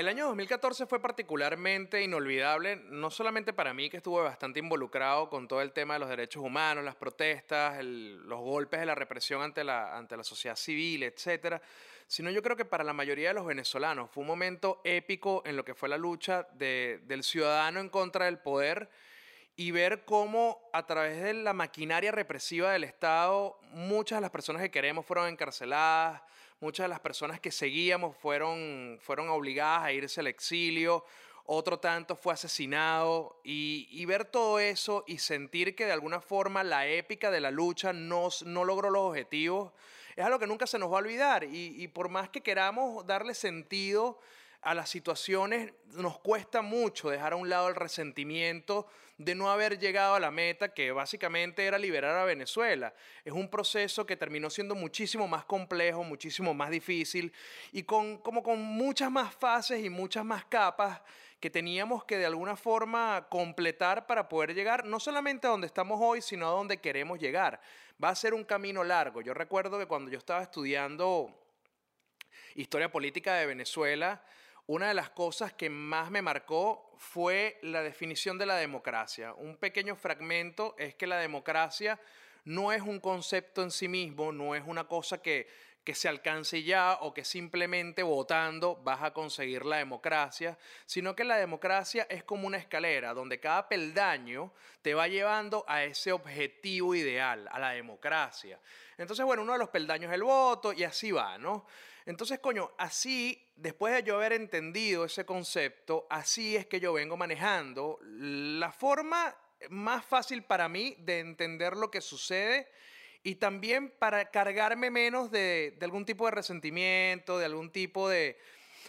El año 2014 fue particularmente inolvidable, no solamente para mí, que estuve bastante involucrado con todo el tema de los derechos humanos, las protestas, los golpes de la represión ante la, ante la sociedad civil, etcétera, sino yo creo que para la mayoría de los venezolanos fue un momento épico en lo que fue la lucha de- del ciudadano en contra del poder y ver cómo a través de la maquinaria represiva del Estado muchas de las personas que queremos fueron encarceladas, muchas de las personas que seguíamos fueron, fueron obligadas a irse al exilio, otro tanto fue asesinado y, ver todo eso y sentir que de alguna forma la épica de la lucha no, no logró los objetivos es algo que nunca se nos va a olvidar y por más que queramos darle sentido a las situaciones nos cuesta mucho dejar a un lado el resentimiento de no haber llegado a la meta que básicamente era liberar a Venezuela. Es un proceso que terminó siendo muchísimo más complejo, muchísimo más difícil y con, como con muchas más fases y muchas más capas que teníamos que de alguna forma completar para poder llegar no solamente a donde estamos hoy, sino a donde queremos llegar. Va a ser un camino largo. Yo recuerdo que cuando yo estaba estudiando historia política de Venezuela, una de las cosas que más me marcó fue la definición de la democracia. Un pequeño fragmento es que la democracia no es un concepto en sí mismo, no es una cosa que, que se alcance ya o que simplemente votando vas a conseguir la democracia, sino que la democracia es como una escalera donde cada peldaño te va llevando a ese objetivo ideal, a la democracia. Entonces, bueno, uno de los peldaños es el voto y así va, ¿no? Entonces, coño, así, después de yo haber entendido ese concepto, así es que yo vengo manejando la forma más fácil para mí de entender lo que sucede y también para cargarme menos de, algún tipo de resentimiento, de algún tipo de,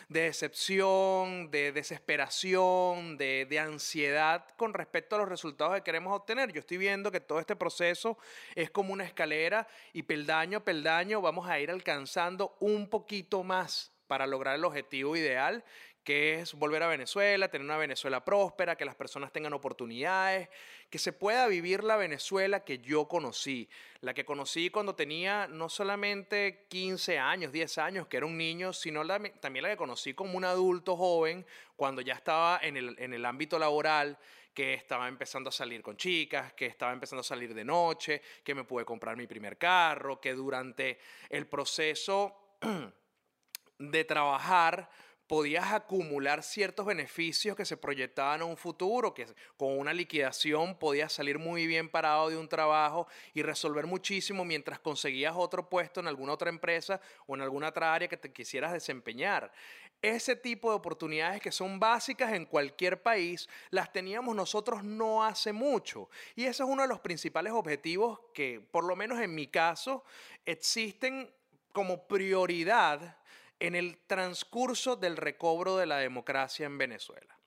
de decepción, de desesperación, de, de ansiedad con respecto a los resultados que queremos obtener. Yo estoy viendo que todo este proceso es como una escalera y peldaño a peldaño vamos a ir alcanzando un poquito más para lograr el objetivo ideal, que es volver a Venezuela, tener una Venezuela próspera, que las personas tengan oportunidades, que se pueda vivir la Venezuela que yo conocí, la que conocí cuando tenía no solamente 15 años, 10 años, que era un niño, sino también la que conocí como un adulto joven, cuando ya estaba en el, en el ámbito laboral, que estaba empezando a salir con chicas, que estaba empezando a salir de noche, que me pude comprar mi primer carro, que durante el proceso de trabajar podías acumular ciertos beneficios que se proyectaban a un futuro, que con una liquidación podías salir muy bien parado de un trabajo y resolver muchísimo mientras conseguías otro puesto en alguna otra empresa o en alguna otra área que te quisieras desempeñar. Ese tipo de oportunidades que son básicas en cualquier país, las teníamos nosotros no hace mucho. Y ese es uno de los principales objetivos que, por lo menos en mi caso, existen como prioridad en el transcurso del recobro de la democracia en Venezuela.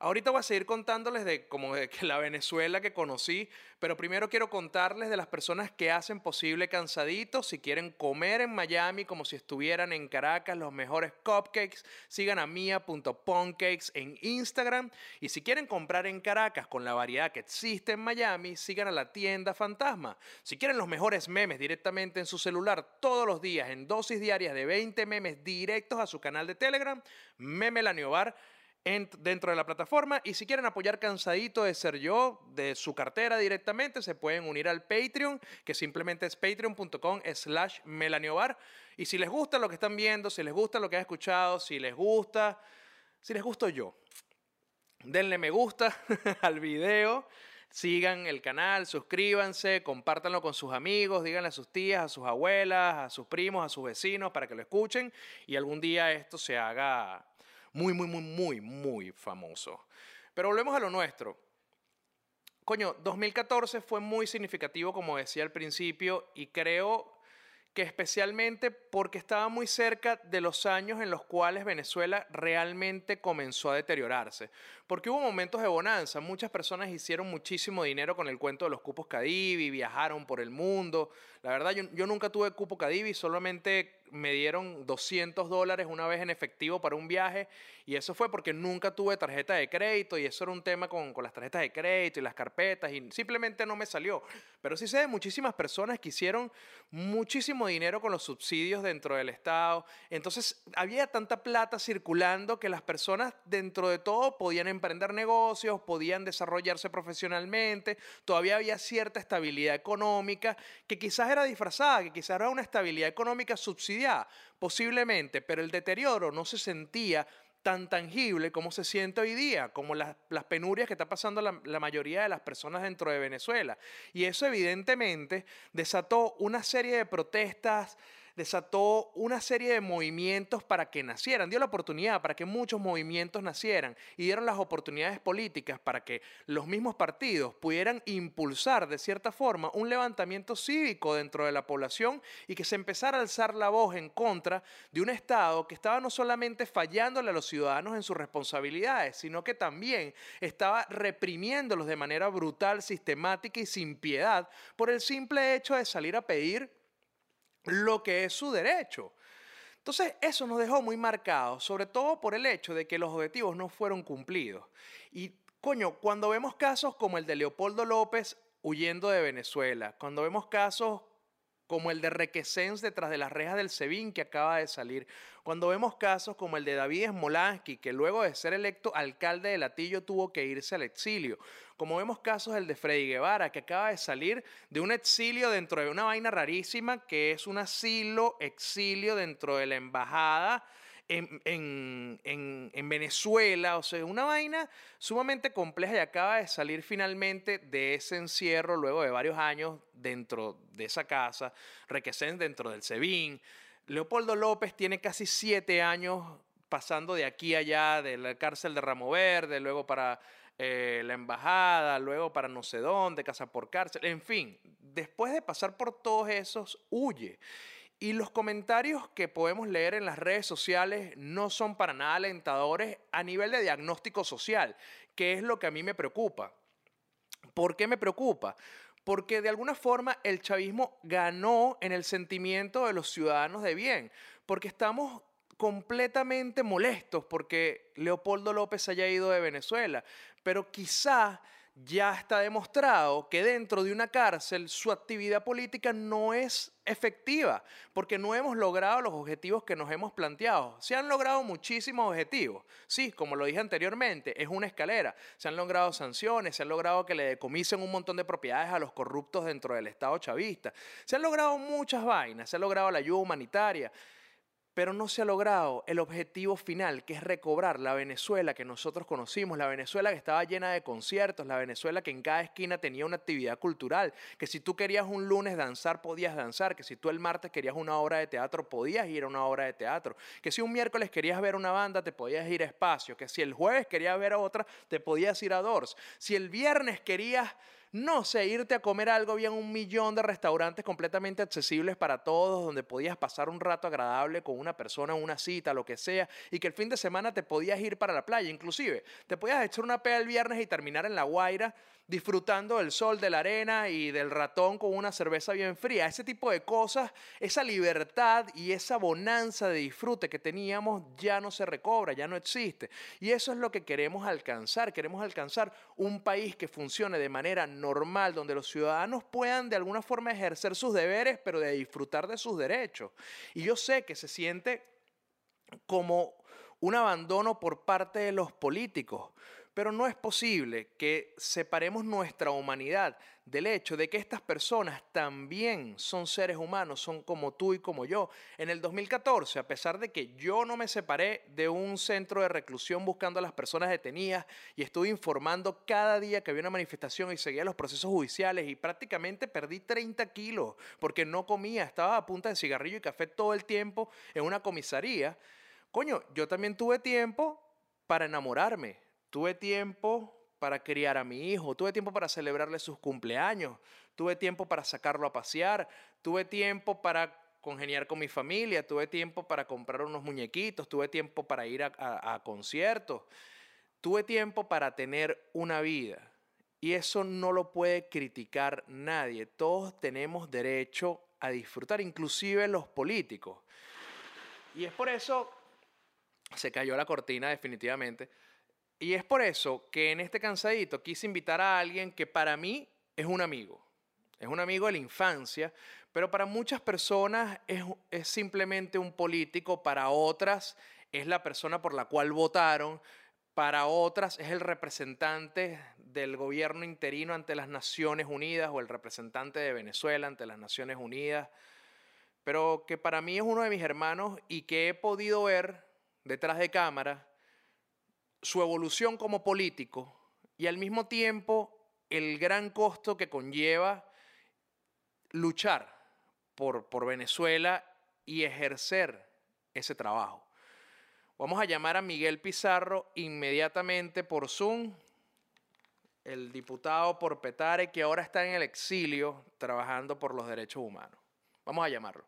Ahorita voy a seguir contándoles de como de que la Venezuela que conocí, pero primero quiero contarles de las personas que hacen posible Cansadito. Si quieren comer en Miami como si estuvieran en Caracas, los mejores cupcakes, sigan a mia.poncakes en Instagram. Y si quieren comprar en Caracas con la variedad que existe en Miami, sigan a la tienda Fantasma. Si quieren los mejores memes directamente en su celular todos los días en dosis diarias de 20 memes directos a su canal de Telegram, Meme La Neobar en- dentro de la plataforma. Y si quieren apoyar Cansadito de Ser Yo, de su cartera directamente, se pueden unir al Patreon, que simplemente es patreon.com slash melaniobar. Y si les gusta lo que están viendo, si les gusta lo que han escuchado, si les gusta, si les gusto yo, denle me gusta al video. Sigan el canal, suscríbanse, compártanlo con sus amigos, díganle a sus tías, a sus abuelas, a sus primos, a sus vecinos para que lo escuchen y algún día esto se haga muy, muy, muy, muy, muy famoso. Pero volvemos a lo nuestro. Coño, 2014 fue muy significativo, como decía al principio, y creo que especialmente porque estaba muy cerca de los años en los cuales Venezuela realmente comenzó a deteriorarse. Porque hubo momentos de bonanza, muchas personas hicieron muchísimo dinero con el cuento de los cupos Cadivi, viajaron por el mundo. La verdad, yo, yo nunca tuve cupo Cadivi, solamente me dieron 200 dólares una vez en efectivo para un viaje y eso fue porque nunca tuve tarjeta de crédito y eso era un tema con, con, las tarjetas de crédito y las carpetas y simplemente no me salió. Pero sí sé de muchísimas personas que hicieron muchísimo dinero con los subsidios dentro del Estado. Entonces había tanta plata circulando que las personas dentro de todo podían emprender negocios, podían desarrollarse profesionalmente, todavía había cierta estabilidad económica que quizás era disfrazada, que quizás era una estabilidad económica subsidiada, posiblemente, pero el deterioro no se sentía tan tangible como se siente hoy día, como las, las penurias que está pasando la, la, mayoría de las personas dentro de Venezuela. Y eso evidentemente desató una serie de protestas desató una serie de movimientos para que nacieran, dio la oportunidad para que muchos movimientos nacieran y dieron las oportunidades políticas para que los mismos partidos pudieran impulsar de cierta forma un levantamiento cívico dentro de la población y que se empezara a alzar la voz en contra de un Estado que estaba no solamente fallándole a los ciudadanos en sus responsabilidades, sino que también estaba reprimiéndolos de manera brutal, sistemática y sin piedad por el simple hecho de salir a pedir lo que es su derecho. Entonces, eso nos dejó muy marcados, sobre todo por el hecho de que los objetivos no fueron cumplidos. Y, coño, cuando vemos casos como el de Leopoldo López huyendo de Venezuela, cuando vemos casos como el de Requesens detrás de las rejas del SEBIN que acaba de salir, cuando vemos casos como el de David Smolansky, que luego de ser electo alcalde de Latillo tuvo que irse al exilio, como vemos casos el de Freddy Guevara, que acaba de salir de un exilio dentro de una vaina rarísima, que es un asilo, exilio dentro de la embajada en, en, Venezuela, o sea, una vaina sumamente compleja y acaba de salir finalmente de ese encierro luego de varios años dentro de esa casa, Requesén dentro del SEBIN. Leopoldo López tiene casi siete años pasando de aquí a allá, de la cárcel de Ramo Verde, luego para eh, la embajada, luego para no sé dónde, casa por cárcel, en fin, después de pasar por todos esos, huye. Y los comentarios que podemos leer en las redes sociales no son para nada alentadores a nivel de diagnóstico social, que es lo que a mí me preocupa. ¿Por qué me preocupa? Porque de alguna forma el chavismo ganó en el sentimiento de los ciudadanos de bien, porque estamos completamente molestos porque Leopoldo López haya ido de Venezuela, pero quizá ya está demostrado que dentro de una cárcel su actividad política no es efectiva, porque no hemos logrado los objetivos que nos hemos planteado. Se han logrado muchísimos objetivos, sí, como lo dije anteriormente, es una escalera. Se han logrado sanciones, se han logrado que le decomisen un montón de propiedades a los corruptos dentro del Estado chavista. Se han logrado muchas vainas, se ha logrado la ayuda humanitaria, pero no se ha logrado el objetivo final, que es recobrar la Venezuela que nosotros conocimos, la Venezuela que estaba llena de conciertos, la Venezuela que en cada esquina tenía una actividad cultural, que si tú querías un lunes danzar, podías danzar, que si tú el martes querías una obra de teatro, podías ir a una obra de teatro, que si un miércoles querías ver una banda, te podías ir a espacio, que si el jueves querías ver a otra, te podías ir a Doors, si el viernes querías no sé, irte a comer algo, había un millón de restaurantes completamente accesibles para todos, donde podías pasar un rato agradable con una persona, una cita, lo que sea, y que el fin de semana te podías ir para la playa, inclusive te podías echar una pea el viernes y terminar en La Guaira disfrutando del sol, de la arena y del ratón con una cerveza bien fría. Ese tipo de cosas, esa libertad y esa bonanza de disfrute que teníamos ya no se recobra, ya no existe. Y eso es lo que queremos alcanzar. Queremos alcanzar un país que funcione de manera normal, donde los ciudadanos puedan de alguna forma ejercer sus deberes, pero de disfrutar de sus derechos. Y yo sé que se siente como un abandono por parte de los políticos, pero no es posible que separemos nuestra humanidad del hecho de que estas personas también son seres humanos, son como tú y como yo. En el 2014, a pesar de que yo no me separé de un centro de reclusión buscando a las personas detenidas y estuve informando cada día que había una manifestación y seguía los procesos judiciales y prácticamente perdí 30 kilos porque no comía, estaba a punta de cigarrillo y café todo el tiempo en una comisaría. Coño, yo también tuve tiempo para enamorarme, Tuve tiempo para criar a mi hijo, tuve tiempo para celebrarle sus cumpleaños, tuve tiempo para sacarlo a pasear, tuve tiempo para congeniar con mi familia, tuve tiempo para comprar unos muñequitos, tuve tiempo para ir a, conciertos, tuve tiempo para tener una vida. Y eso no lo puede criticar nadie. Todos tenemos derecho a disfrutar, inclusive los políticos. Y es por eso, se cayó la cortina definitivamente, y es por eso que en este cansadito quise invitar a alguien que para mí es un amigo. Es un amigo de la infancia, pero para muchas personas es, es, simplemente un político, para otras es la persona por la cual votaron, para otras es el representante del gobierno interino ante las Naciones Unidas o el representante de Venezuela ante las Naciones Unidas, pero que para mí es uno de mis hermanos y que he podido ver detrás de cámara su evolución como político y al mismo tiempo el gran costo que conlleva luchar por, por Venezuela y ejercer ese trabajo. Vamos a llamar a Miguel Pizarro inmediatamente por Zoom, el diputado por Petare que ahora está en el exilio trabajando por los derechos humanos. Vamos a llamarlo.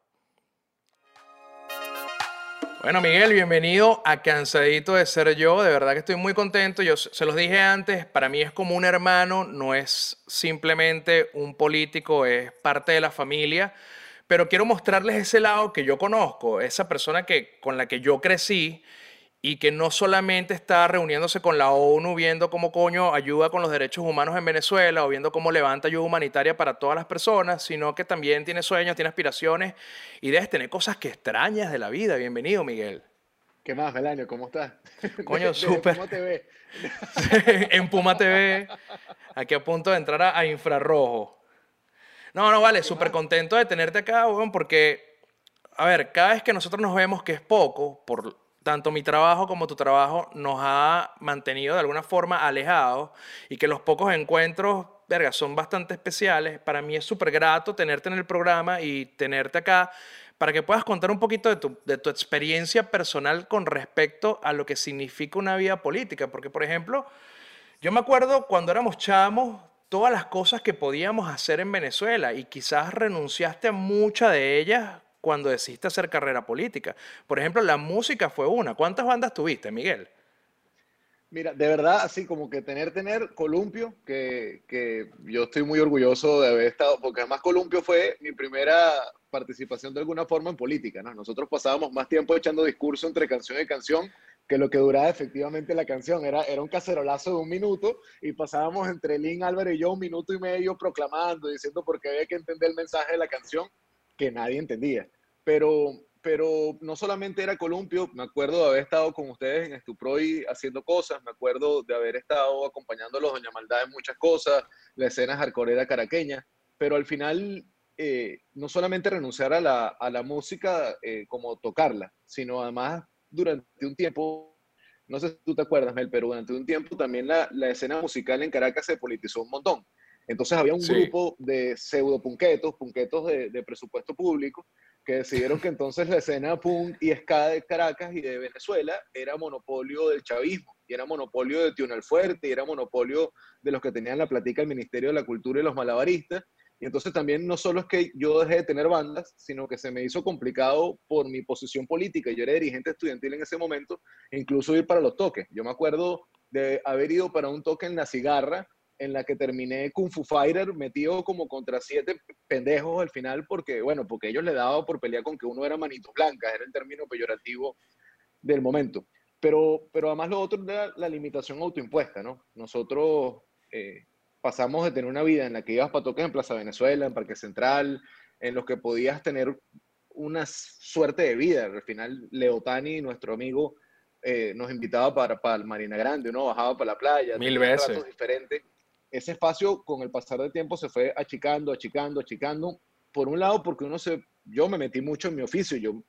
Bueno, Miguel, bienvenido a Cansadito de Ser Yo. De verdad que estoy muy contento. Yo se los dije antes, para mí es como un hermano, no es simplemente un político, es parte de la familia. Pero quiero mostrarles ese lado que yo conozco, esa persona que, con la que yo crecí y que no solamente está reuniéndose con la ONU viendo cómo coño ayuda con los derechos humanos en Venezuela o viendo cómo levanta ayuda humanitaria para todas las personas, sino que también tiene sueños, tiene aspiraciones y debes tener cosas que extrañas de la vida. Bienvenido, Miguel. ¿Qué más, Melanio? ¿Cómo estás? Coño, súper. En Puma TV. en Puma TV. Aquí a punto de entrar a, infrarrojo. No, no, vale, súper contento de tenerte acá, porque, a ver, cada vez que nosotros nos vemos, que es poco, por tanto mi trabajo como tu trabajo nos ha mantenido de alguna forma alejados y que los pocos encuentros, verga, son bastante especiales. Para mí es súper grato tenerte en el programa y tenerte acá para que puedas contar un poquito de tu, de tu experiencia personal con respecto a lo que significa una vida política. Porque, por ejemplo, yo me acuerdo cuando éramos chamos, todas las cosas que podíamos hacer en Venezuela y quizás renunciaste a muchas de ellas cuando decidiste hacer carrera política. Por ejemplo, la música fue una. ¿Cuántas bandas tuviste, Miguel? Mira, de verdad, así como que tener, tener Columpio, que, que, yo estoy muy orgulloso de haber estado, porque además Columpio fue mi primera participación de alguna forma en política, ¿no? Nosotros pasábamos más tiempo echando discurso entre canción y canción que lo que duraba efectivamente la canción. Era, era un cacerolazo de un minuto y pasábamos entre Lynn, Álvaro y yo un minuto y medio proclamando, diciendo por qué había que entender el mensaje de la canción que nadie entendía. Pero, pero no solamente era columpio, me acuerdo de haber estado con ustedes en Estuproy haciendo cosas, me acuerdo de haber estado acompañando a los Doña Maldad en muchas cosas, la escena jarcorera caraqueña, pero al final eh, no solamente renunciar a la, a la música eh, como tocarla, sino además durante un tiempo, no sé si tú te acuerdas, Mel, pero durante un tiempo también la, la escena musical en Caracas se politizó un montón. Entonces había un grupo de pseudo punquetos, punquetos de, de, presupuesto público, que decidieron que entonces la escena punk y ska de Caracas y de Venezuela era monopolio del chavismo, y era monopolio de Tionel Fuerte, y era monopolio de los que tenían la platica el Ministerio de la Cultura y los malabaristas. Y entonces también no solo es que yo dejé de tener bandas, sino que se me hizo complicado por mi posición política. Yo era dirigente estudiantil en ese momento, incluso ir para los toques. Yo me acuerdo de haber ido para un toque en La Cigarra, en la que terminé Kung Fu Fighter metido como contra siete pendejos al final porque, bueno, porque ellos le daban por pelear con que uno era manito blanca, era el término peyorativo del momento. Pero, pero además lo otro era la limitación autoimpuesta, ¿no? Nosotros eh, pasamos de tener una vida en la que ibas para toques en Plaza Venezuela, en Parque Central, en los que podías tener una suerte de vida. Al final, Leotani, nuestro amigo, eh, nos invitaba para, para el Marina Grande, uno bajaba para la playa. Mil veces. diferentes ese espacio con el pasar del tiempo se fue achicando, achicando, achicando. Por un lado, porque uno se, yo me metí mucho en mi oficio, yo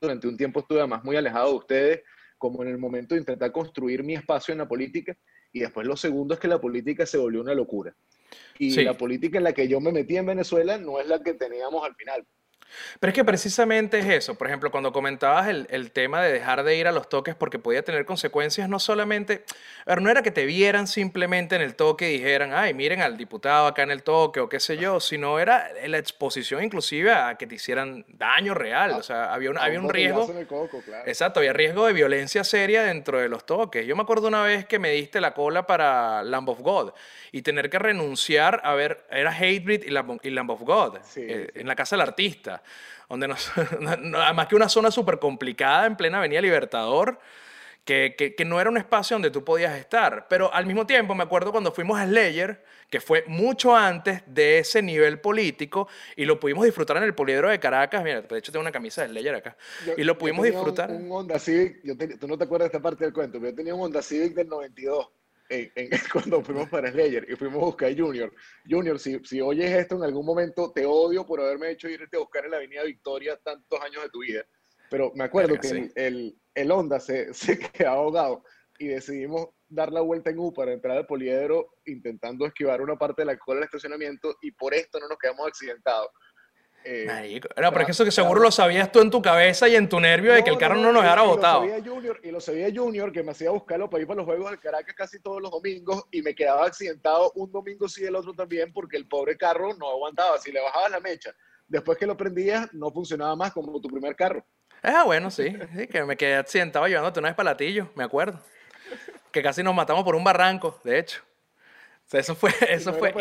durante un tiempo estuve además muy alejado de ustedes, como en el momento de intentar construir mi espacio en la política, y después lo segundo es que la política se volvió una locura. Y la política en la que yo me metí en Venezuela no es la que teníamos al final. Pero es que precisamente es eso. Por ejemplo, cuando comentabas el, el, tema de dejar de ir a los toques porque podía tener consecuencias, no solamente, ver, no era que te vieran simplemente en el toque y dijeran, ay, miren al diputado acá en el toque o qué sé yo, sino era la exposición inclusive a que te hicieran daño real. o sea, había un, había un riesgo. Exacto, había riesgo de violencia seria dentro de los toques. Yo me acuerdo una vez que me diste la cola para Lamb of God y tener que renunciar a ver, era Hatebreed y Lamb, y Lamb of God eh, en la casa del artista donde nos, además que una zona súper complicada en plena Avenida Libertador, que, que, que, no era un espacio donde tú podías estar. Pero al mismo tiempo me acuerdo cuando fuimos a Slayer, que fue mucho antes de ese nivel político, y lo pudimos disfrutar en el Poliedro de Caracas. Mira, de hecho tengo una camisa de Slayer acá. y lo pudimos disfrutar. Un, un Honda Civic, yo tú no te acuerdas de esta parte del cuento, pero yo tenía un Honda Civic del 92 cuando fuimos para Slayer y fuimos a buscar a Junior. Junior, si, si oyes esto en algún momento, te odio por haberme hecho irte a buscar en la Avenida Victoria tantos años de tu vida. Pero me acuerdo que el, el, el, Honda se, se quedó ahogado y decidimos dar la vuelta en U para entrar al poliedro intentando esquivar una parte de la cola del estacionamiento y por esto no nos quedamos accidentados. Eh, no, pero es que eso que seguro lo sabías tú en tu cabeza y en tu nervio de que el carro no, nos dejara botado. y lo sabía Junior, que me hacía buscarlo para ir para los juegos del Caracas casi todos los domingos y me quedaba accidentado un domingo sí, el otro también, porque el pobre carro no aguantaba. Si le bajaba la mecha, después que lo prendías, no funcionaba más como tu primer carro. Ah, bueno, sí, sí que me quedé accidentado llevándote una vez para Latillo, me acuerdo. Que casi nos matamos por un barranco, de hecho eso fue, eso fue.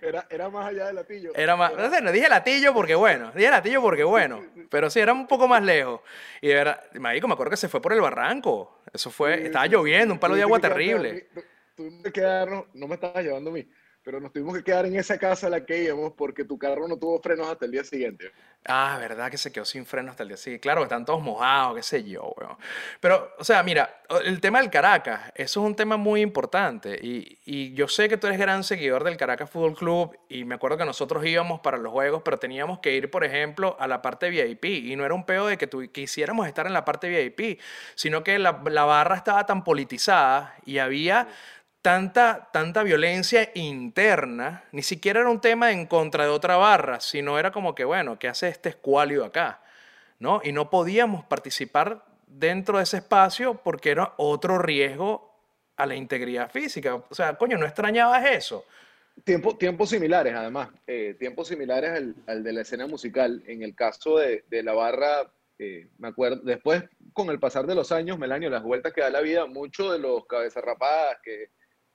Era, era, más allá del latillo. Era más, no sé, no dije latillo porque bueno, dije latillo porque bueno, pero sí, era un poco más lejos. Y era, marico, me acuerdo que se fue por el barranco. Eso fue, estaba lloviendo, un palo de agua terrible. Tuvimos que quedarnos, no me estabas llevando a mí, pero nos tuvimos que quedar en esa casa a la que íbamos porque tu carro no tuvo frenos hasta el día siguiente. Ah, verdad que se quedó sin frenos hasta el día siguiente. Claro, están todos mojados, qué sé yo, weón. Pero, o sea, mira, el tema del Caracas, eso es un tema muy importante. Y, y, yo sé que tú eres gran seguidor del Caracas Fútbol Club y me acuerdo que nosotros íbamos para los juegos, pero teníamos que ir, por ejemplo, a la parte VIP. Y no era un pedo de que tú, quisiéramos estar en la parte VIP, sino que la, la barra estaba tan politizada y había tanta, tanta violencia interna, ni siquiera era un tema en contra de otra barra, sino era como que, bueno, ¿qué hace este escualio acá? ¿No? Y no podíamos participar dentro de ese espacio porque era otro riesgo a la integridad física. O sea, coño, ¿no extrañabas eso? Tiempo, tiempos similares, además, eh, tiempos similares al, de la escena musical. En el caso de, de la barra, eh, me acuerdo, después, con el pasar de los años, Melanio, las vueltas que da la vida, muchos de los cabezas rapadas que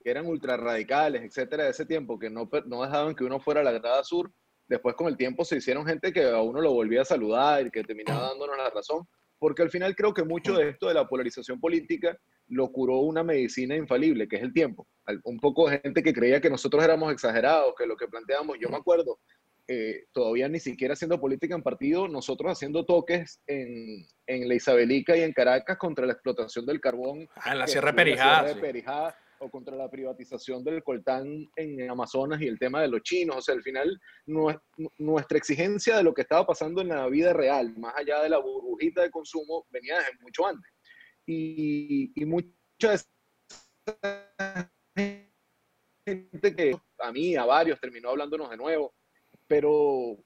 que eran ultra radicales, etcétera, de ese tiempo, que no, no dejaban que uno fuera a la grada sur, después con el tiempo se hicieron gente que a uno lo volvía a saludar y que terminaba dándonos la razón, porque al final creo que mucho de esto de la polarización política lo curó una medicina infalible, que es el tiempo. Un poco de gente que creía que nosotros éramos exagerados, que lo que planteamos, yo me acuerdo, eh, todavía ni siquiera haciendo política en partido, nosotros haciendo toques en, en la Isabelica y en Caracas contra la explotación del carbón. Ah, en la Sierra Perijá o contra la privatización del coltán en Amazonas y el tema de los chinos. O sea, al final nuestra exigencia de lo que estaba pasando en la vida real, más allá de la burbujita de consumo, venía desde mucho antes. Y, y mucha gente que a mí, a varios, terminó hablándonos de nuevo, pero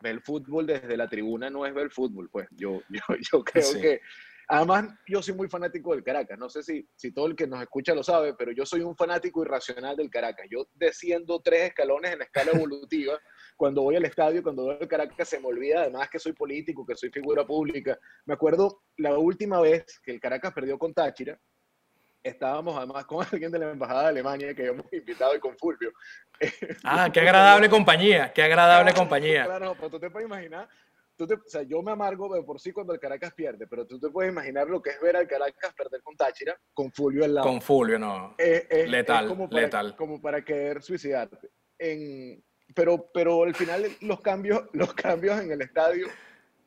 ver el fútbol desde la tribuna no es ver fútbol, pues yo, yo, yo creo que Además, yo soy muy fanático del Caracas. No sé si, si todo el que nos escucha lo sabe, pero yo soy un fanático irracional del Caracas. Yo desciendo tres escalones en la escala evolutiva. cuando voy al estadio, cuando veo el Caracas, se me olvida además que soy político, que soy figura pública. Me acuerdo la última vez que el Caracas perdió con Táchira, estábamos además con alguien de la Embajada de Alemania que habíamos invitado y con Fulvio. Ah, qué agradable compañía, qué agradable compañía. Claro, pero tú te puedes imaginar o sea, yo me amargo de por sí cuando el Caracas pierde, pero tú te puedes imaginar lo que es ver al Caracas perder con Táchira, con Fulvio al lado. Con Fulvio, no. letal, como para, letal. Como para querer suicidarte. En, pero, pero al final los cambios, los cambios en el estadio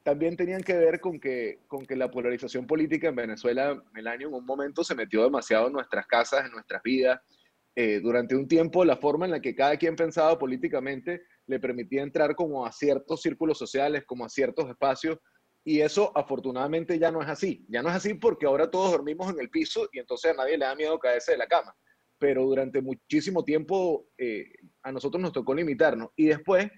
también tenían que ver con que, con que la polarización política en Venezuela, Melanio, en un momento se metió demasiado en nuestras casas, en nuestras vidas. Eh, durante un tiempo, la forma en la que cada quien pensaba políticamente le permitía entrar como a ciertos círculos sociales, como a ciertos espacios, y eso afortunadamente ya no es así. Ya no es así porque ahora todos dormimos en el piso y entonces a nadie le da miedo caerse de la cama. Pero durante muchísimo tiempo eh, a nosotros nos tocó limitarnos. Y después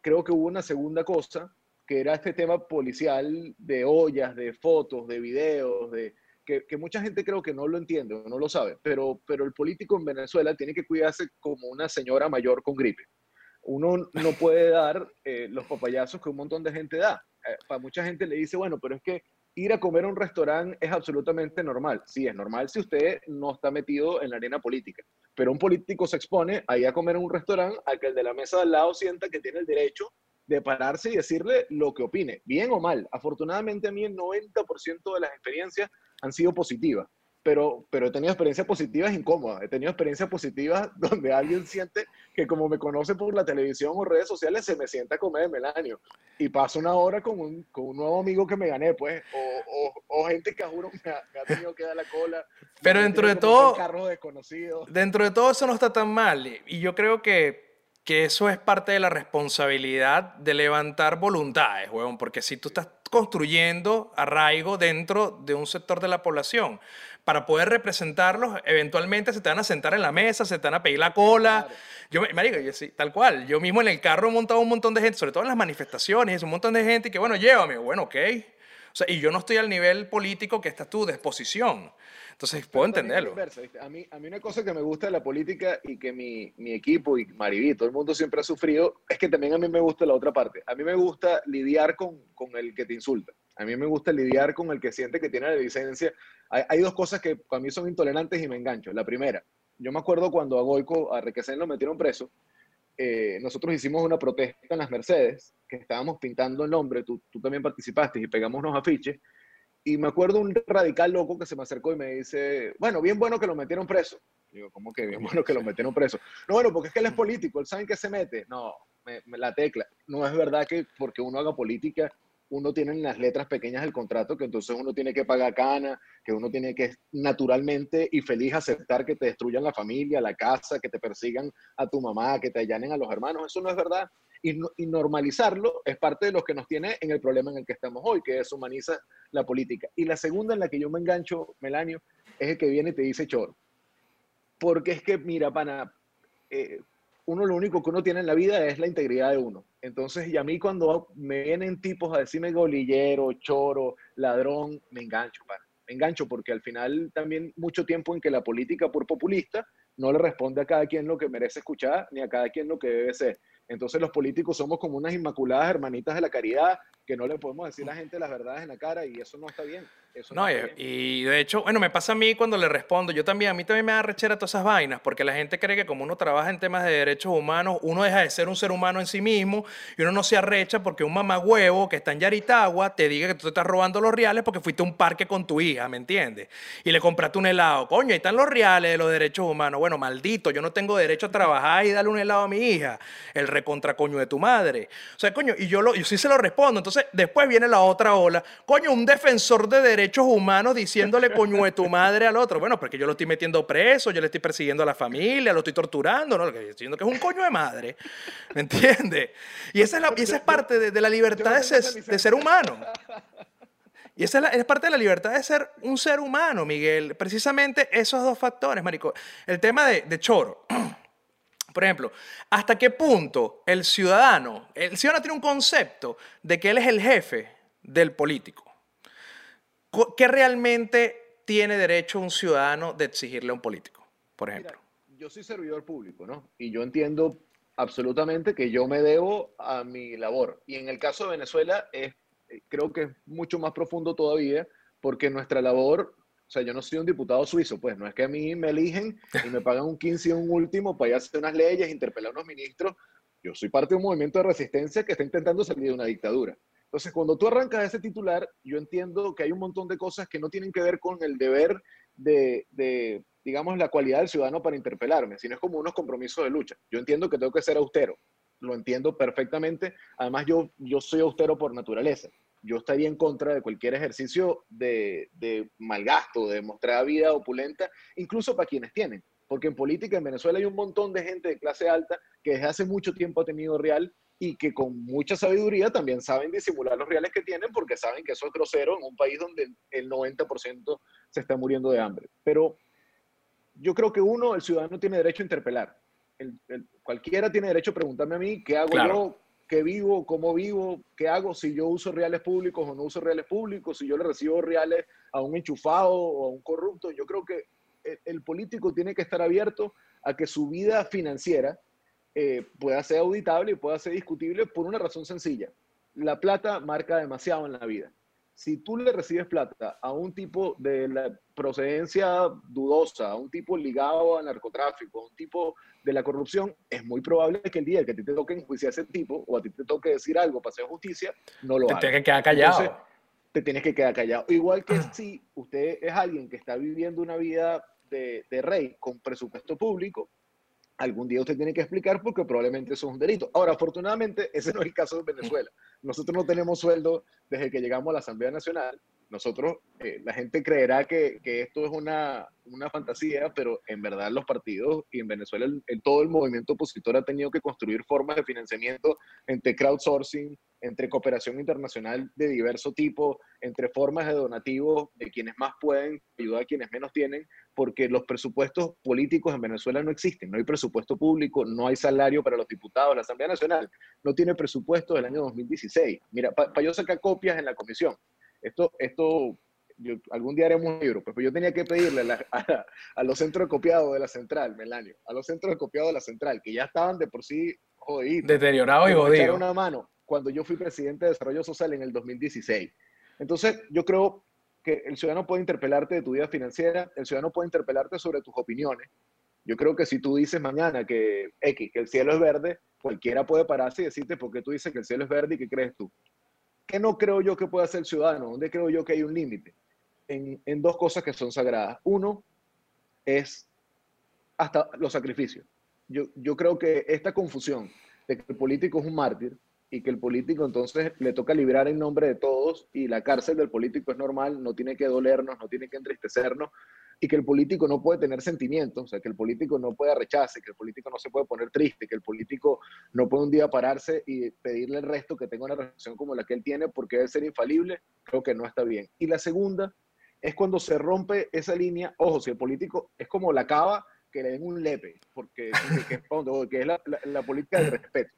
creo que hubo una segunda cosa que era este tema policial de ollas, de fotos, de videos, de, que, mucha gente creo que no lo entiende o no lo sabe, pero, pero el político en Venezuela tiene que cuidarse como una señora mayor con gripe. Uno no puede dar eh, los papayazos que un montón de gente da. Eh, para mucha gente le dice, bueno, pero es que ir a comer a un restaurante es absolutamente normal. Sí, es normal si usted no está metido en la arena política. Pero un político se expone a ir a comer a un restaurante a que el de la mesa al lado sienta que tiene el derecho de pararse y decirle lo que opine, bien o mal. Afortunadamente a mí el 90% de las experiencias han sido positivas, pero, pero he tenido experiencias positivas incómodas, he tenido experiencias positivas donde alguien siente que como me conoce por la televisión o redes sociales, se me sienta a comer de melanio y paso una hora con un, con un nuevo amigo que me gané, pues, o, o, gente que juro me ha, me ha, tenido que dar la cola. Pero dentro de todo, carros desconocidos. dentro de todo eso no está tan mal y yo creo que que eso es parte de la responsabilidad de levantar voluntades, huevón, porque si tú estás construyendo arraigo dentro de un sector de la población, para poder representarlos, eventualmente se te van a sentar en la mesa, se te van a pedir la cola. Yo, marico, yo sí, tal cual. Yo mismo en el carro he montado un montón de gente, sobre todo en las manifestaciones, un montón de gente que, bueno, llévame, bueno, ok. O sea, y yo no estoy al nivel político que estás tú de exposición. Entonces, puedo entenderlo. a, mí, a mí una cosa que me gusta de la política y que mi, mi equipo y Mariví, todo el mundo siempre ha sufrido, es que también a mí me gusta la otra parte. A mí me gusta lidiar con, con el que te insulta. A mí me gusta lidiar con el que siente que tiene la licencia. Hay, dos cosas que para mí son intolerantes y me engancho. La primera, yo me acuerdo cuando a Goico, a Requesén lo metieron preso, eh, nosotros hicimos una protesta en las Mercedes, que estábamos pintando el nombre, tú, tú también participaste y pegamos unos afiches, y me acuerdo un radical loco que se me acercó y me dice, bueno, bien bueno que lo metieron preso. Digo, ¿cómo que bien bueno que lo metieron preso? No, bueno, porque es que él es político, él sabe que se mete. No, me, la tecla. No es verdad que porque uno haga política, uno tiene en las letras pequeñas del contrato que entonces uno tiene que pagar cana, que uno tiene que naturalmente y feliz aceptar que te destruyan la familia, la casa, que te persigan a tu mamá, que te allanen a los hermanos. Eso no es verdad y, normalizarlo es parte de lo que nos tiene en el problema en el que estamos hoy, que deshumaniza la política. Y la segunda en la que yo me engancho, Melanio, es el que viene y te dice choro. Porque es que, mira, pana, eh, uno lo único que uno tiene en la vida es la integridad de uno. Entonces, y a mí cuando me vienen tipos a decirme golillero, choro, ladrón, me engancho. Me engancho porque al final también mucho tiempo en que la política por populista no le responde a cada quien lo que merece escuchar ni a cada quien lo que debe ser. Entonces los políticos somos como unas inmaculadas hermanitas de la caridad que no le podemos decir a la gente las verdades en la cara y eso no está bien. Eso no, y, de hecho, bueno, me pasa a mí cuando le respondo, yo también, a mí también me da rechera todas esas vainas, porque la gente cree que como uno trabaja en temas de derechos humanos, uno deja de ser un ser humano en sí mismo y uno no se arrecha porque un mamagüevo que está en Yaritagua te diga que tú te estás robando los reales porque fuiste a un parque con tu hija, ¿me entiendes? Y le compraste un helado. Coño, ahí están los reales de los derechos humanos. Bueno, maldito, yo no tengo derecho a trabajar y darle un helado a mi hija. El recontracoño de tu madre. O sea, coño, y yo, lo, yo sí se lo respondo. Entonces, después viene la otra ola. Coño, un defensor de derechos derechos humanos diciéndole coño de tu madre al otro. Bueno, porque yo lo estoy metiendo preso, yo le estoy persiguiendo a la familia, lo estoy torturando, ¿no? Lo que estoy diciendo que es un coño de madre. ¿Me entiendes? Y esa es, la, y esa es parte de, de la libertad de ser, de ser, humano. Y esa es, la, es, parte de la libertad de ser un ser humano, Miguel. Precisamente esos dos factores, Marico. El tema de, de Choro. Por ejemplo, ¿hasta qué punto el ciudadano, el ciudadano tiene un concepto de que él es el jefe del político? ¿Qué realmente tiene derecho un ciudadano de exigirle a un político, por ejemplo? yo soy servidor público, ¿no? Y yo entiendo absolutamente que yo me debo a mi labor. Y en el caso de Venezuela es, eh, creo que es mucho más profundo todavía, porque nuestra labor, o sea, yo no soy un diputado suizo, pues no es que a mí me eligen y me pagan un 15 y un último para ir a hacer unas leyes, interpelar a unos ministros. Yo soy parte de un movimiento de resistencia que está intentando salir de una dictadura. Entonces, cuando tú arrancas ese titular, yo entiendo que hay un montón de cosas que no tienen que ver con el deber de, de, digamos, la cualidad del ciudadano para interpelarme, sino es como unos compromisos de lucha. Yo entiendo que tengo que ser austero, lo entiendo perfectamente. Además, yo, yo soy austero por naturaleza. Yo estaría en contra de cualquier ejercicio de, de malgasto, de mostrar vida opulenta, incluso para quienes tienen. Porque en política en Venezuela hay un montón de gente de clase alta que desde hace mucho tiempo ha tenido real y que con mucha sabiduría también saben disimular los reales que tienen porque saben que eso es grosero en un país donde el 90% se está muriendo de hambre. Pero yo creo que uno, el ciudadano tiene derecho a interpelar. El, el, cualquiera tiene derecho a preguntarme a mí qué hago yo qué vivo, cómo vivo, qué hago, si yo uso reales públicos o no uso reales públicos, si yo le recibo reales a un enchufado o a un corrupto. Yo creo que el, político tiene que estar abierto a que su vida financiera eh, pueda ser auditable y pueda ser discutible por una razón sencilla. La plata marca demasiado en la vida si tú le recibes plata a un tipo de la procedencia dudosa, a un tipo ligado al narcotráfico, a un tipo de la corrupción, es muy probable que el día que a ti te toque enjuiciar a ese tipo o a ti te toque decir algo para hacer justicia, no lo hagas. Te tienes que quedar callado. te tienes que quedar callado. Igual que ah. si usted es alguien que está viviendo una vida de, de rey con presupuesto público, algún día usted tiene que explicar porque probablemente eso es un delito. Ahora, afortunadamente, ese no es el caso de Venezuela. Nosotros no tenemos sueldo desde que llegamos a la Asamblea Nacional. Nosotros, eh, la gente creerá que, que, esto es una, una fantasía, pero en verdad los partidos y en Venezuela el, todo el movimiento opositor ha tenido que construir formas de financiamiento entre crowdsourcing, entre cooperación internacional de diverso tipo, entre formas de donativos de quienes más pueden ayudar a quienes menos tienen, porque los presupuestos políticos en Venezuela no existen, no hay presupuesto público, no hay salario para los diputados, la Asamblea Nacional no tiene presupuesto del año 2016. Mira, para yo sacar copias en la comisión, esto, esto algún día haremos un libro, pues, yo tenía que pedirle a, los centros de copiado de la central, Melanio, a los centros de copiado de la central, que ya estaban de por sí jodidos. Deteriorados y jodidos. una mano cuando yo fui presidente de Desarrollo Social en el 2016. Entonces, yo creo que el ciudadano puede interpelarte de tu vida financiera, el ciudadano puede interpelarte sobre tus opiniones. Yo creo que si tú dices mañana que X, que el cielo es verde, cualquiera puede pararse y decirte por qué tú dices que el cielo es verde y qué crees tú. ¿Qué no creo yo que pueda el ciudadano? ¿Dónde creo yo que hay un límite? En, en dos cosas que son sagradas. Uno es hasta los sacrificios. Yo, yo creo que esta confusión de que el político es un mártir y que el político entonces le toca librar en nombre de todos y la cárcel del político es normal, no tiene que dolernos, no tiene que entristecernos y que el político no puede tener sentimientos, o sea, que el político no puede rechazar, que el político no se puede poner triste, que el político no puede un día pararse y pedirle al resto que tenga una relación como la que él tiene porque debe ser infalible, creo que no está bien. Y la segunda es cuando se rompe esa línea, ojo, si el político es como la cava que le den un lepe, porque que, es la, política del respeto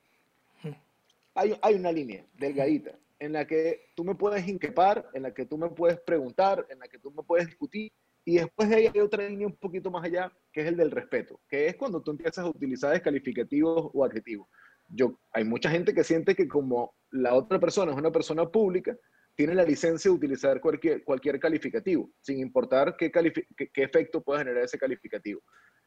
hay, una línea delgadita en la que tú me puedes inquepar, en la que tú me puedes preguntar, en la que tú me puedes discutir, y después de ahí hay otra línea un poquito más allá, que es el del respeto, que es cuando tú empiezas a utilizar descalificativos o adjetivos. Yo, hay mucha gente que siente que como la otra persona es una persona pública, tiene la licencia de utilizar cualquier, cualquier calificativo, sin importar qué, qué efecto pueda generar ese calificativo.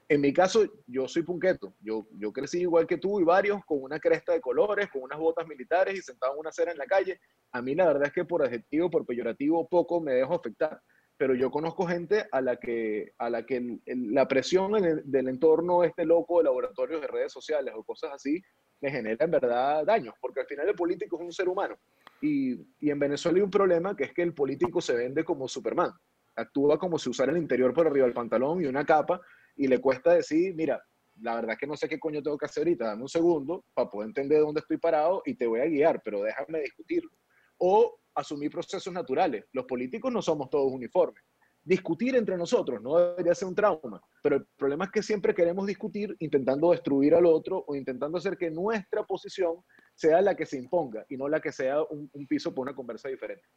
En mi caso, yo soy punqueto. Yo, yo crecí igual que tú y varios, con una cresta de colores, con unas botas militares y sentado en una acera en la calle. A mí la verdad es que por adjetivo, por peyorativo, poco me dejo afectar. Pero yo conozco gente a la que, a la que la presión del entorno este loco de laboratorios de redes sociales o cosas así le genera en verdad daños, porque al final el político es un ser humano. Y, y en Venezuela hay un problema que es que el político se vende como Superman. Actúa como si usara el interior por arriba del pantalón y una capa y le cuesta decir, mira, la verdad es que no sé qué coño tengo que hacer ahorita, dame un segundo para poder entender dónde estoy parado y te voy a guiar, pero déjame discutirlo. O asumir procesos naturales. Los políticos no somos todos uniformes. Discutir entre nosotros no debería ser un trauma, pero el problema es que siempre queremos discutir intentando destruir al otro o intentando hacer que nuestra posición sea la que se imponga y no la que sea un, un piso para una conversa diferente.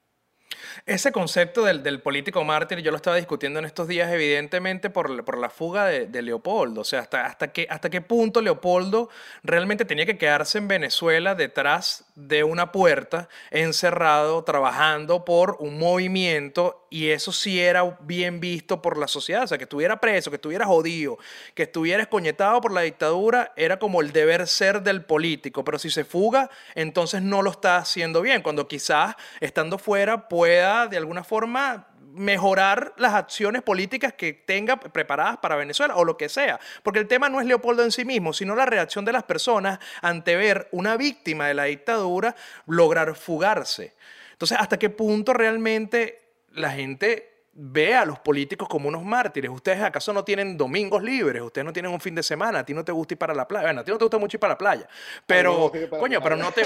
Ese concepto del, del, político mártir yo lo estaba discutiendo en estos días, evidentemente, por, por la fuga de, de, Leopoldo. O sea, hasta, hasta, qué, hasta qué punto Leopoldo realmente tenía que quedarse en Venezuela detrás de una puerta, encerrado, trabajando por un movimiento, y eso sí era bien visto por la sociedad. O sea, que estuviera preso, que estuviera jodido, que estuviera escoñetado por la dictadura, era como el deber ser del político. Pero si se fuga, entonces no lo está haciendo bien. Cuando quizás estando fuera pueda de alguna forma mejorar las acciones políticas que tenga preparadas para Venezuela o lo que sea. Porque el tema no es Leopoldo en sí mismo, sino la reacción de las personas ante ver una víctima de la dictadura lograr fugarse. Entonces, ¿hasta qué punto realmente la gente ve a los políticos como unos mártires. ¿Ustedes acaso no tienen domingos libres? ¿Ustedes no tienen un fin de semana? ¿A ti no te gusta ir para la playa? Bueno, a ti no te gusta mucho ir para la playa. Pero, coño, pero no, te,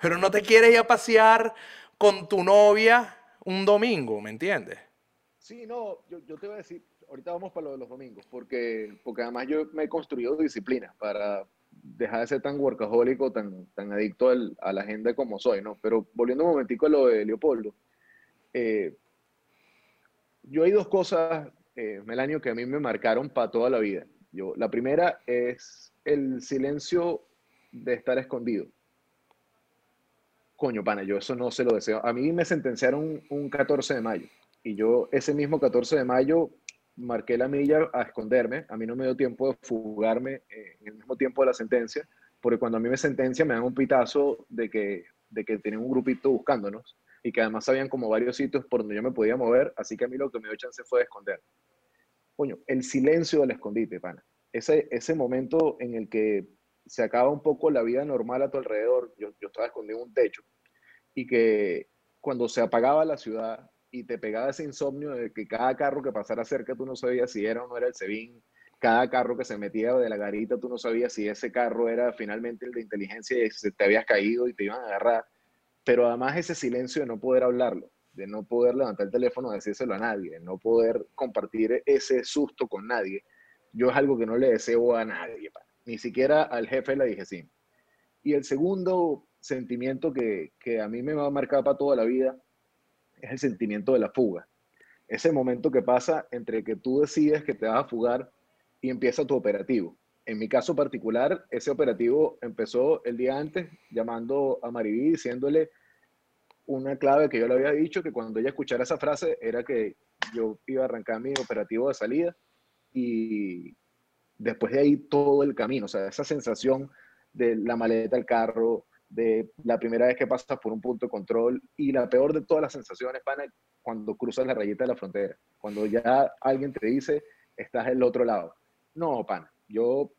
pero no te quieres ir a pasear con tu novia un domingo, ¿me entiendes? Sí, no, yo, te voy a decir, ahorita vamos para lo de los domingos, porque, porque además yo me he construido disciplina para, dejar de ser tan workahólico, tan, tan adicto a la agenda como soy, ¿no? Pero volviendo un momentico a lo de Leopoldo, eh, yo hay dos cosas, eh, Melanio, que a mí me marcaron para toda la vida. Yo, la primera es el silencio de estar escondido. Coño, pana, yo eso no se lo deseo. A mí me sentenciaron un 14 de mayo y yo ese mismo 14 de mayo marqué la milla a esconderme. A mí no me dio tiempo de fugarme eh, en el mismo tiempo de la sentencia, porque cuando a mí me sentencia me dan un pitazo de que, de que tienen un grupito buscándonos y que además sabían como varios sitios por donde yo me podía mover, así que a mí lo que me dio chance fue de esconder. Coño, el silencio del escondite, pana. Ese, ese momento en el que se acaba un poco la vida normal a tu alrededor, yo, yo estaba escondido en un techo, y que cuando se apagaba la ciudad y te pegaba ese insomnio de que cada carro que pasara cerca tú no sabías si era o no era el Sebin, cada carro que se metía de la garita tú no sabías si ese carro era finalmente el de inteligencia y se te habías caído y te iban a agarrar. Pero además ese silencio de no poder hablarlo, de no poder levantar el teléfono y decírselo a nadie, de no poder compartir ese susto con nadie, yo es algo que no le deseo a nadie, ni siquiera al jefe le dije sí. Y el segundo sentimiento que, que a mí me va a marcar para toda la vida es el sentimiento de la fuga. Ese momento que pasa entre que tú decides que te vas a fugar y empieza tu operativo. En mi caso particular, ese operativo empezó el día antes llamando a Mariví diciéndole una clave que yo le había dicho, que cuando ella escuchara esa frase era que yo iba a arrancar mi operativo de salida y después de ahí todo el camino, o sea, esa sensación de la maleta, el carro, de la primera vez que pasas por un punto de control y la peor de todas las sensaciones, pana, cuando cruzas la rayita de la frontera, cuando ya alguien te dice, estás del otro lado. No, pana, yo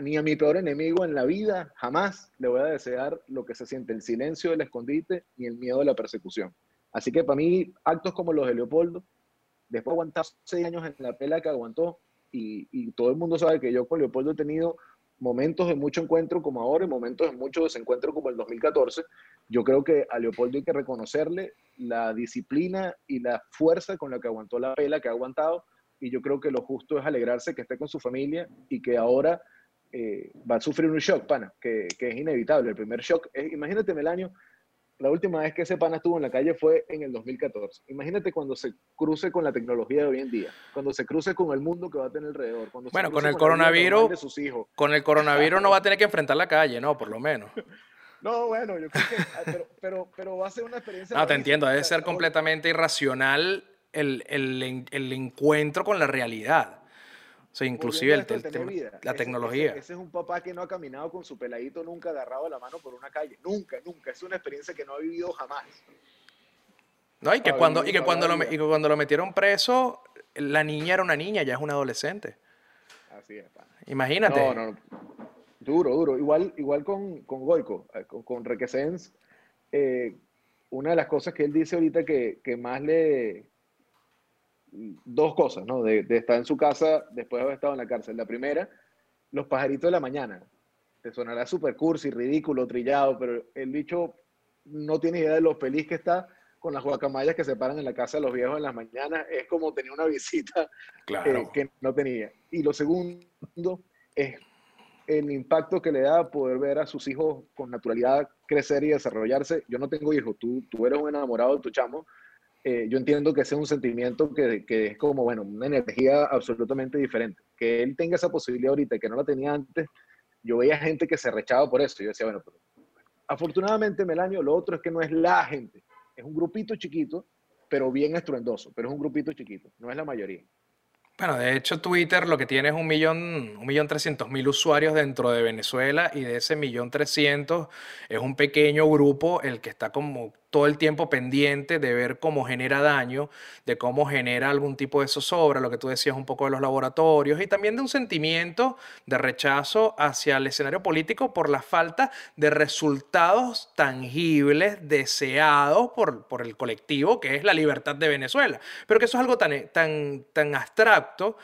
ni a mi peor enemigo en la vida jamás le voy a desear lo que se siente el silencio del escondite ni el miedo de la persecución. Así que para mí, actos como los de Leopoldo, después de aguantar seis años en la pela que aguantó, y, todo el mundo sabe que yo con Leopoldo he tenido momentos de mucho encuentro como ahora y momentos de mucho desencuentro como el 2014, yo creo que a Leopoldo hay que reconocerle la disciplina y la fuerza con la que aguantó la pela, que ha aguantado, y yo creo que lo justo es alegrarse que esté con su familia y que ahora eh, va a sufrir un shock, pana, que, que, es inevitable. El primer shock es, imagínate, Melanio, la última vez que ese pana estuvo en la calle fue en el 2014. Imagínate cuando se cruce con la tecnología de hoy en día, cuando se cruce con el mundo que va a tener alrededor. Cuando bueno, con el coronavirus, de sus hijos. con el coronavirus no va a tener que enfrentar la calle, ¿no? Por lo menos. No, bueno, yo creo que, ah, pero, pero, pero va a ser una experiencia. No, te entiendo, debe ser completamente irracional el, el, el encuentro con la realidad. O sea, inclusive el, la tecnología. Ese, es un papá que no ha caminado con su peladito nunca agarrado la mano por una calle. Nunca, nunca. Es una experiencia que no ha vivido jamás. No, y que, cuando, y que cuando, lo, y cuando lo metieron preso, la niña era una niña, ya es una adolescente. Así es. Imagínate. No, no, Duro, duro. Igual, igual con, con Goico, eh, con, con Requesens, eh, una de las cosas que él dice ahorita que, que más le, dos cosas, ¿no? De, estar en su casa después de haber estado en la cárcel. La primera, los pajaritos de la mañana. Te sonará súper cursi, ridículo, trillado, pero el bicho no tiene idea de lo feliz que está con las guacamayas que se paran en la casa de los viejos en las mañanas. Es como tenía una visita eh, que no tenía. Y lo segundo es el impacto que le da poder ver a sus hijos con naturalidad crecer y desarrollarse. Yo no tengo hijos, tú, tú eres un enamorado de tu chamo, eh, yo entiendo que ese es un sentimiento que, que, es como, bueno, una energía absolutamente diferente. Que él tenga esa posibilidad ahorita y que no la tenía antes, yo veía gente que se rechaba por eso. Yo decía, bueno, pero afortunadamente, Melanio, lo otro es que no es la gente, es un grupito chiquito, pero bien estruendoso, pero es un grupito chiquito, no es la mayoría. Bueno, de hecho Twitter lo que tiene es un millón, un millón trescientos mil usuarios dentro de Venezuela y de ese millón trescientos es un pequeño grupo el que está como todo el tiempo pendiente de ver cómo genera daño, de cómo genera algún tipo de zozobra, lo que tú decías un poco de los laboratorios, y también de un sentimiento de rechazo hacia el escenario político por la falta de resultados tangibles deseados por, por el colectivo, que es la libertad de Venezuela. Pero que eso es algo tan, tan, tan abstracto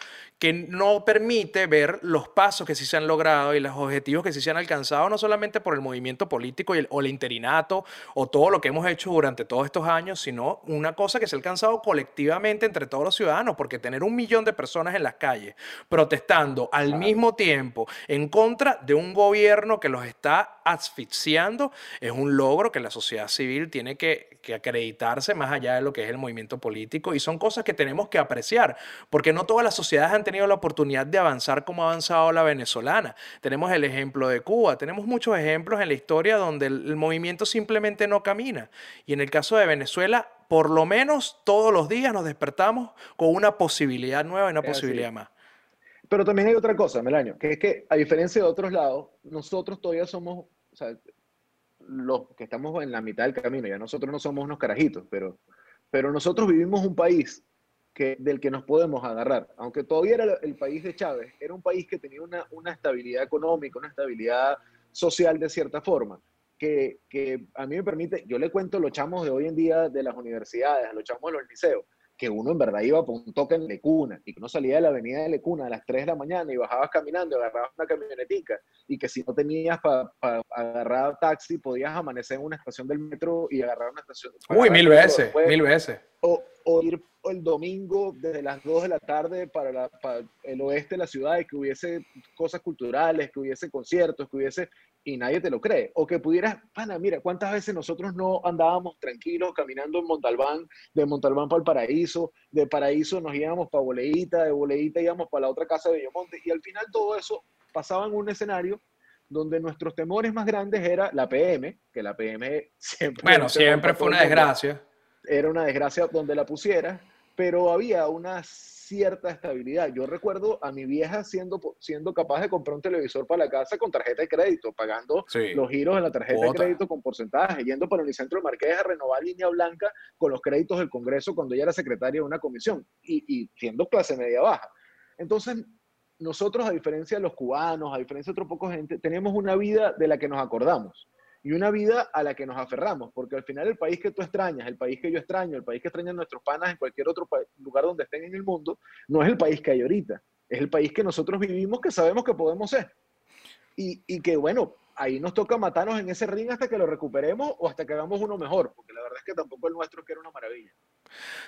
que no permite ver los pasos que sí se han logrado y los objetivos que sí se han alcanzado, no solamente por el movimiento político y el, o el interinato o todo lo que hemos hecho durante todos estos años, sino una cosa que se ha alcanzado colectivamente entre todos los ciudadanos, porque tener un millón de personas en las calles protestando al mismo tiempo en contra de un gobierno que los está asfixiando es un logro que la sociedad civil tiene que, que acreditarse más allá de lo que es el movimiento político y son cosas que tenemos que apreciar, porque no todas las sociedades han tenido la oportunidad de avanzar como ha avanzado la venezolana. Tenemos el ejemplo de Cuba, tenemos muchos ejemplos en la historia donde el, movimiento simplemente no camina. Y en el caso de Venezuela, por lo menos todos los días nos despertamos con una posibilidad nueva y una posibilidad más. Pero también hay otra cosa, Melaño, que es que a diferencia de otros lados, nosotros todavía somos, o sea, los que estamos en la mitad del camino, ya nosotros no somos unos carajitos, pero, pero nosotros vivimos un país que, del que nos podemos agarrar. Aunque todavía era el país de Chávez, era un país que tenía una, una estabilidad económica, una estabilidad social de cierta forma, que, que, a mí me permite, yo le cuento a los chamos de hoy en día de las universidades, a los chamos de los liceos, que uno en verdad iba por un toque en Lecuna y que uno salía de la avenida de Lecuna a las 3 de la mañana y bajabas caminando, agarrabas una camionetica y que si no tenías para agarrar taxi podías amanecer en una estación del metro y agarrar una estación. Uy, mil veces, mil veces. O, o, ir el domingo desde las 2 de la tarde para, para el oeste de la ciudad y que hubiese cosas culturales, que hubiese conciertos, que hubiese y nadie te lo cree. O que pudieras, pana, mira, ¿cuántas veces nosotros no andábamos tranquilos caminando en Montalbán, de Montalbán para el Paraíso, de Paraíso nos íbamos para Boleíta, de Boleíta íbamos para la otra casa de Villamonte, y al final todo eso pasaba en un escenario donde nuestros temores más grandes era la PM, que la PM siempre... Bueno, siempre fue una desgracia. Era una desgracia donde la pusiera, pero había unas cierta estabilidad. Yo recuerdo a mi vieja siendo, siendo capaz de comprar un televisor para la casa con tarjeta de crédito, pagando los giros en la tarjeta de crédito con porcentaje, yendo para el centro de Marqués a renovar línea blanca con los créditos del Congreso cuando ella era secretaria de una comisión y, y siendo clase media baja. Entonces, nosotros, a diferencia de los cubanos, a diferencia de otro poco gente, tenemos una vida de la que nos acordamos y una vida a la que nos aferramos, porque al final el país que tú extrañas, el país que yo extraño, el país que extrañan nuestros panas en cualquier otro lugar donde estén en el mundo, no es el país que hay ahorita, es el país que nosotros vivimos, que sabemos que podemos ser. Y, y que bueno, ahí nos toca matarnos en ese ring hasta que lo recuperemos o hasta que hagamos uno mejor, porque la verdad es que tampoco el nuestro que era una maravilla.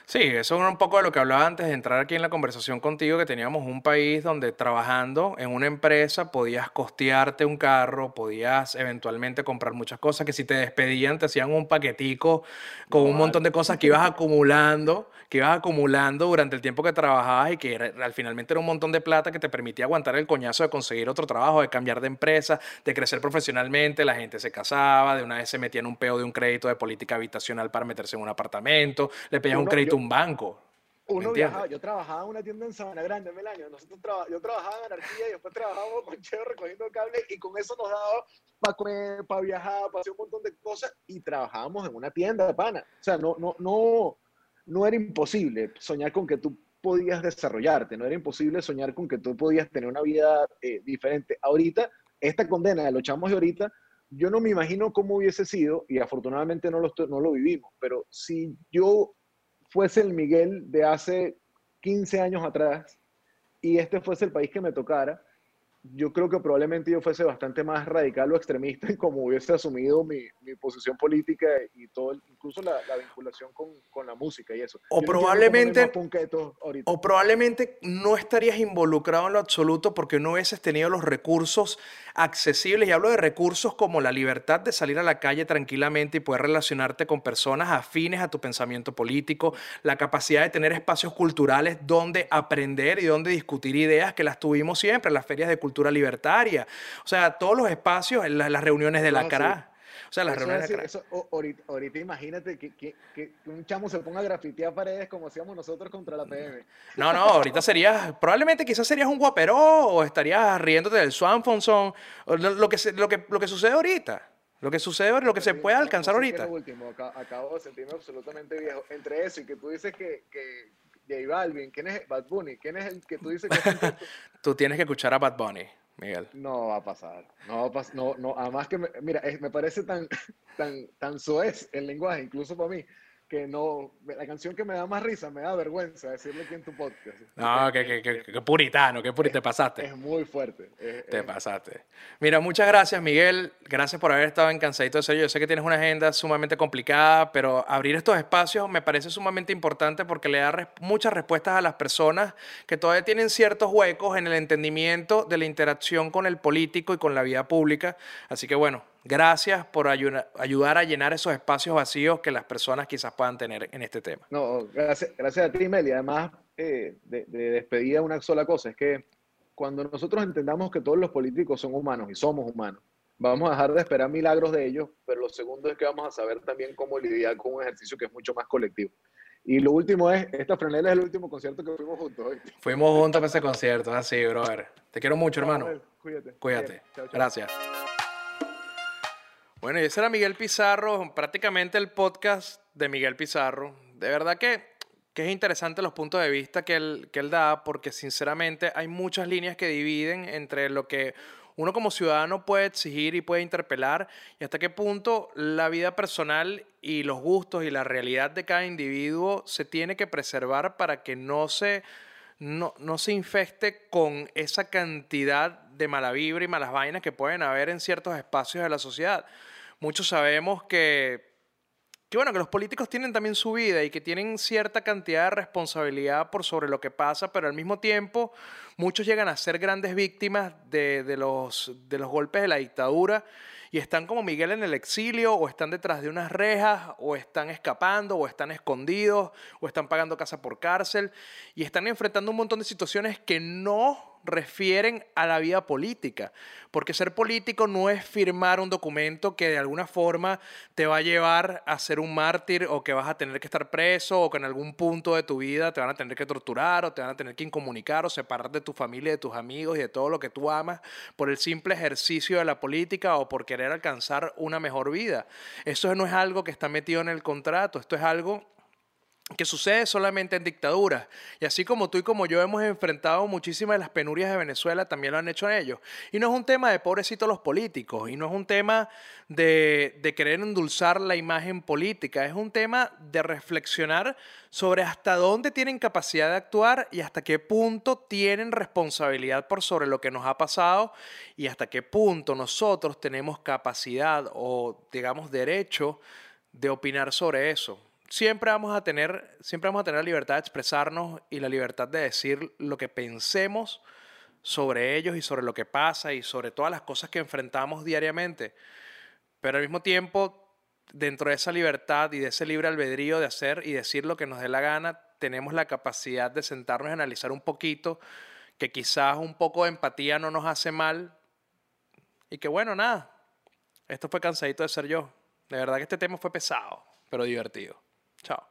Sí, eso es un poco de lo que hablaba antes de entrar aquí en la conversación contigo, que teníamos un país donde trabajando en una empresa podías costearte un carro, podías eventualmente comprar muchas cosas, que si te despedían te hacían un paquetico con un montón de cosas que ibas acumulando, que ibas acumulando durante el tiempo que trabajabas y que al finalmente era un montón de plata que te permitía aguantar el coñazo de conseguir otro trabajo, de cambiar de empresa, de crecer profesionalmente, la gente se casaba, de una vez se metía en un peo de un crédito de política habitacional para meterse en un apartamento, le un crédito a un banco. Uno viajaba, yo trabajaba en una tienda en Sabana Grande, Melaño. Nosotros yo trabajaba en Anarquía y después trabajábamos con Cheo recogiendo cable y con eso nos daba para comer, para viajar, para hacer un montón de cosas y trabajábamos en una tienda de pana. O sea, no, no, no, no era imposible soñar con que tú podías desarrollarte, no era imposible soñar con que tú podías tener una vida eh, diferente. Ahorita, esta condena de los chamos de ahorita, yo no me imagino cómo hubiese sido, y afortunadamente no lo, no lo vivimos, pero si yo fuese el Miguel de hace 15 años atrás y este fuese el país que me tocara, yo creo que probablemente yo fuese bastante más radical o extremista en cómo hubiese asumido mi, mi posición política y todo, incluso la, la vinculación con, con, la música y eso. O probablemente, o probablemente no estarías involucrado en lo absoluto porque no hubieses tenido los recursos accesibles, y hablo de recursos como la libertad de salir a la calle tranquilamente y poder relacionarte con personas afines a tu pensamiento político, la capacidad de tener espacios culturales donde aprender y donde discutir ideas que las tuvimos siempre, las ferias de cultura cultura libertaria. O sea, todos los espacios, las, las reuniones de la cara. O sea, las reuniones de la eso, ahorita, imagínate que, que, que, un chamo se ponga a grafitear paredes como hacíamos nosotros contra la PM. No, no, ahorita serías, probablemente quizás serías un guaperó o estarías riéndote del Swanfonson, lo, lo, que, lo, que, lo que sucede ahorita. Lo que sucede, lo que se puede alcanzar ahorita. último, acabo de sentirme absolutamente viejo. Entre eso y que tú dices que, que J Balvin, ¿quién es Bad Bunny? ¿Quién es el que tú dices que es Tú tienes que escuchar a Bad Bunny, Miguel. No va a pasar. No va a pasar. No, no, además que, me, mira, me parece tan, tan, tan soez el lenguaje, incluso para mí, que no, la canción que me da más risa, me da vergüenza decirle aquí en tu podcast. No, que, que, que, puritano, que puritano, te pasaste. Es muy fuerte. te pasaste. Mira, muchas gracias Miguel, gracias por haber estado en Cansadito de Ser. Yo sé que tienes una agenda sumamente complicada, pero abrir estos espacios me parece sumamente importante porque le da muchas respuestas a las personas que todavía tienen ciertos huecos en el entendimiento de la interacción con el político y con la vida pública. Así que bueno, Gracias por ayudar a llenar esos espacios vacíos que las personas quizás puedan tener en este tema. No, gracias, gracias a ti, Meli. Además, eh, de, de despedida, una sola cosa, es que cuando nosotros entendamos que todos los políticos son humanos y somos humanos, vamos a dejar de esperar milagros de ellos, pero lo segundo es que vamos a saber también cómo lidiar con un ejercicio que es mucho más colectivo. Y lo último es, esta franela es el último concierto que fuimos juntos hoy. Fuimos juntos para ese concierto, así, brother. Te quiero mucho, hermano. cuídate. Cuídate. Gracias. Bueno, y ese era Miguel Pizarro, prácticamente el podcast de Miguel Pizarro. De verdad que, es interesante los puntos de vista que él, que él da, porque sinceramente hay muchas líneas que dividen entre lo que uno como ciudadano puede exigir y puede interpelar y hasta qué punto la vida personal y los gustos y la realidad de cada individuo se tiene que preservar para que no se, no, no se infeste con esa cantidad de mala vibra y malas vainas que pueden haber en ciertos espacios de la sociedad muchos sabemos que, que, bueno, que los políticos tienen también su vida y que tienen cierta cantidad de responsabilidad por sobre lo que pasa, pero al mismo tiempo muchos llegan a ser grandes víctimas de, los, de los golpes de la dictadura y están como Miguel en el exilio, o están detrás de unas rejas, o están escapando, o están escondidos, o están pagando casa por cárcel, y están enfrentando un montón de situaciones que no refieren a la vida política, porque ser político no es firmar un documento que de alguna forma te va a llevar a ser un mártir o que vas a tener que estar preso o que en algún punto de tu vida te van a tener que torturar o te van a tener que incomunicar o separar de tu familia, de tus amigos y de todo lo que tú amas por el simple ejercicio de la política o por querer alcanzar una mejor vida. Eso no es algo que está metido en el contrato, esto es algo que sucede solamente en dictaduras. Y así como tú y como yo hemos enfrentado muchísimas de las penurias de Venezuela, también lo han hecho ellos. Y no es un tema de pobrecitos los políticos, y no es un tema de, querer endulzar la imagen política, es un tema de reflexionar sobre hasta dónde tienen capacidad de actuar y hasta qué punto tienen responsabilidad por sobre lo que nos ha pasado y hasta qué punto nosotros tenemos capacidad o, digamos, derecho de opinar sobre eso siempre vamos a tener, siempre vamos a tener la libertad de expresarnos y la libertad de decir lo que pensemos sobre ellos y sobre lo que pasa y sobre todas las cosas que enfrentamos diariamente. Pero al mismo tiempo, dentro de esa libertad y de ese libre albedrío de hacer y decir lo que nos dé la gana, tenemos la capacidad de sentarnos y analizar un poquito, que quizás un poco de empatía no nos hace mal. Y que bueno, nada, esto fue cansadito de ser yo. De verdad que este tema fue pesado, pero divertido. Ciao.